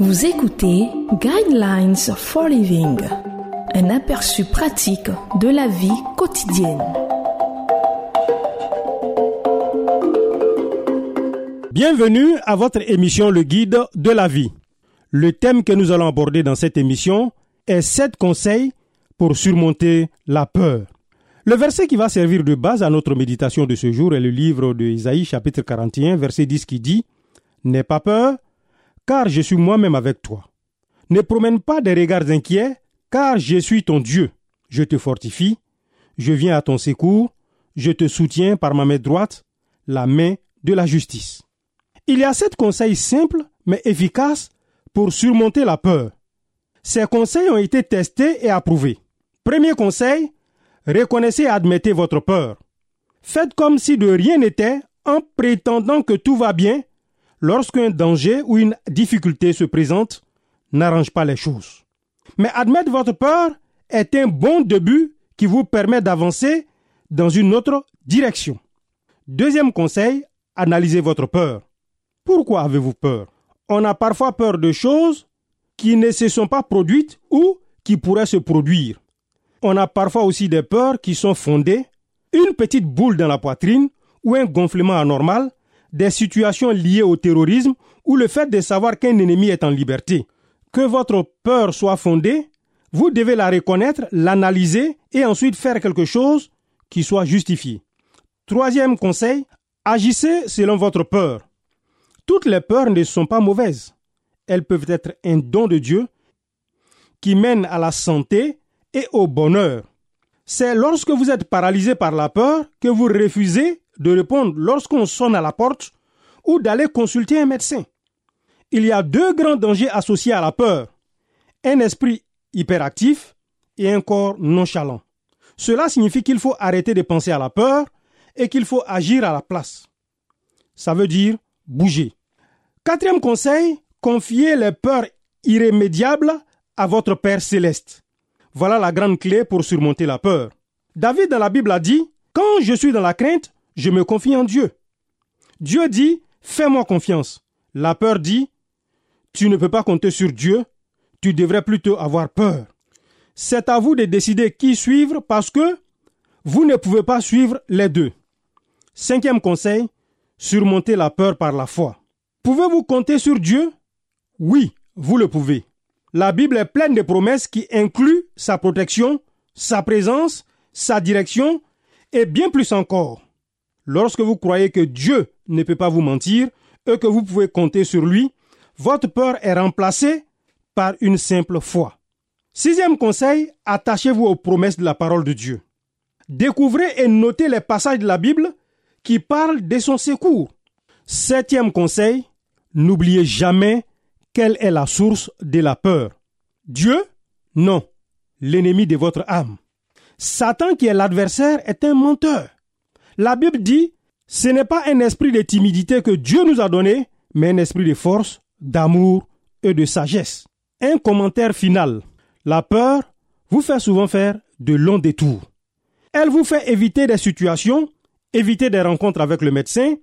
Vous écoutez Guidelines for Living, un aperçu pratique de la vie quotidienne. Bienvenue à votre émission Le Guide de la vie. Le thème que nous allons aborder dans cette émission est 7 conseils pour surmonter la peur. Le verset qui va servir de base à notre méditation de ce jour est le livre de Isaïe chapitre 41 verset 10 qui dit N'aie pas peur, car je suis moi-même avec toi. Ne promène pas des regards inquiets, car je suis ton Dieu. Je te fortifie, je viens à ton secours, je te soutiens par ma main droite, la main de la justice. Il y a sept conseils simples mais efficaces pour surmonter la peur. Ces conseils ont été testés et approuvés. Premier conseil, reconnaissez et admettez votre peur. Faites comme si de rien n'était en prétendant que tout va bien lorsqu'un danger ou une difficulté se présente, n'arrange pas les choses. Mais admettre votre peur est un bon début qui vous permet d'avancer dans une autre direction. Deuxième conseil, analysez votre peur. Pourquoi avez-vous peur? On a parfois peur de choses qui ne se sont pas produites ou qui pourraient se produire. On a parfois aussi des peurs qui sont fondées, une petite boule dans la poitrine ou un gonflement anormal des situations liées au terrorisme ou le fait de savoir qu'un ennemi est en liberté. Que votre peur soit fondée, vous devez la reconnaître, l'analyser et ensuite faire quelque chose qui soit justifié. Troisième conseil, agissez selon votre peur. Toutes les peurs ne sont pas mauvaises. Elles peuvent être un don de Dieu qui mène à la santé et au bonheur. C'est lorsque vous êtes paralysé par la peur que vous refusez de répondre lorsqu'on sonne à la porte ou d'aller consulter un médecin. Il y a deux grands dangers associés à la peur. Un esprit hyperactif et un corps nonchalant. Cela signifie qu'il faut arrêter de penser à la peur et qu'il faut agir à la place. Ça veut dire bouger. Quatrième conseil, confiez les peurs irrémédiables à votre Père céleste. Voilà la grande clé pour surmonter la peur. David dans la Bible a dit, Quand je suis dans la crainte, je me confie en Dieu. Dieu dit, fais-moi confiance. La peur dit, tu ne peux pas compter sur Dieu, tu devrais plutôt avoir peur. C'est à vous de décider qui suivre parce que vous ne pouvez pas suivre les deux. Cinquième conseil, surmonter la peur par la foi. Pouvez-vous compter sur Dieu? Oui, vous le pouvez. La Bible est pleine de promesses qui incluent sa protection, sa présence, sa direction et bien plus encore. Lorsque vous croyez que Dieu ne peut pas vous mentir et que vous pouvez compter sur lui, votre peur est remplacée par une simple foi. Sixième conseil, attachez-vous aux promesses de la parole de Dieu. Découvrez et notez les passages de la Bible qui parlent de son secours. Septième conseil, n'oubliez jamais quelle est la source de la peur. Dieu Non, l'ennemi de votre âme. Satan qui est l'adversaire est un menteur. La Bible dit, ce n'est pas un esprit de timidité que Dieu nous a donné, mais un esprit de force, d'amour et de sagesse. Un commentaire final. La peur vous fait souvent faire de longs détours. Elle vous fait éviter des situations, éviter des rencontres avec le médecin,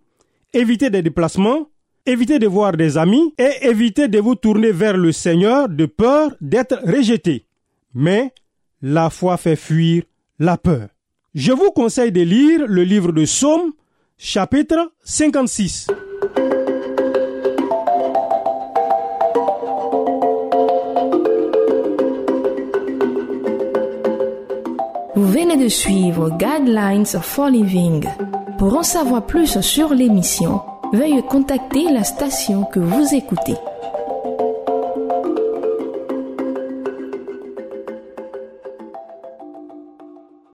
éviter des déplacements, éviter de voir des amis et éviter de vous tourner vers le Seigneur de peur d'être rejeté. Mais la foi fait fuir la peur. Je vous conseille de lire le livre de Somme, chapitre 56. Vous venez de suivre Guidelines for Living. Pour en savoir plus sur l'émission, veuillez contacter la station que vous écoutez.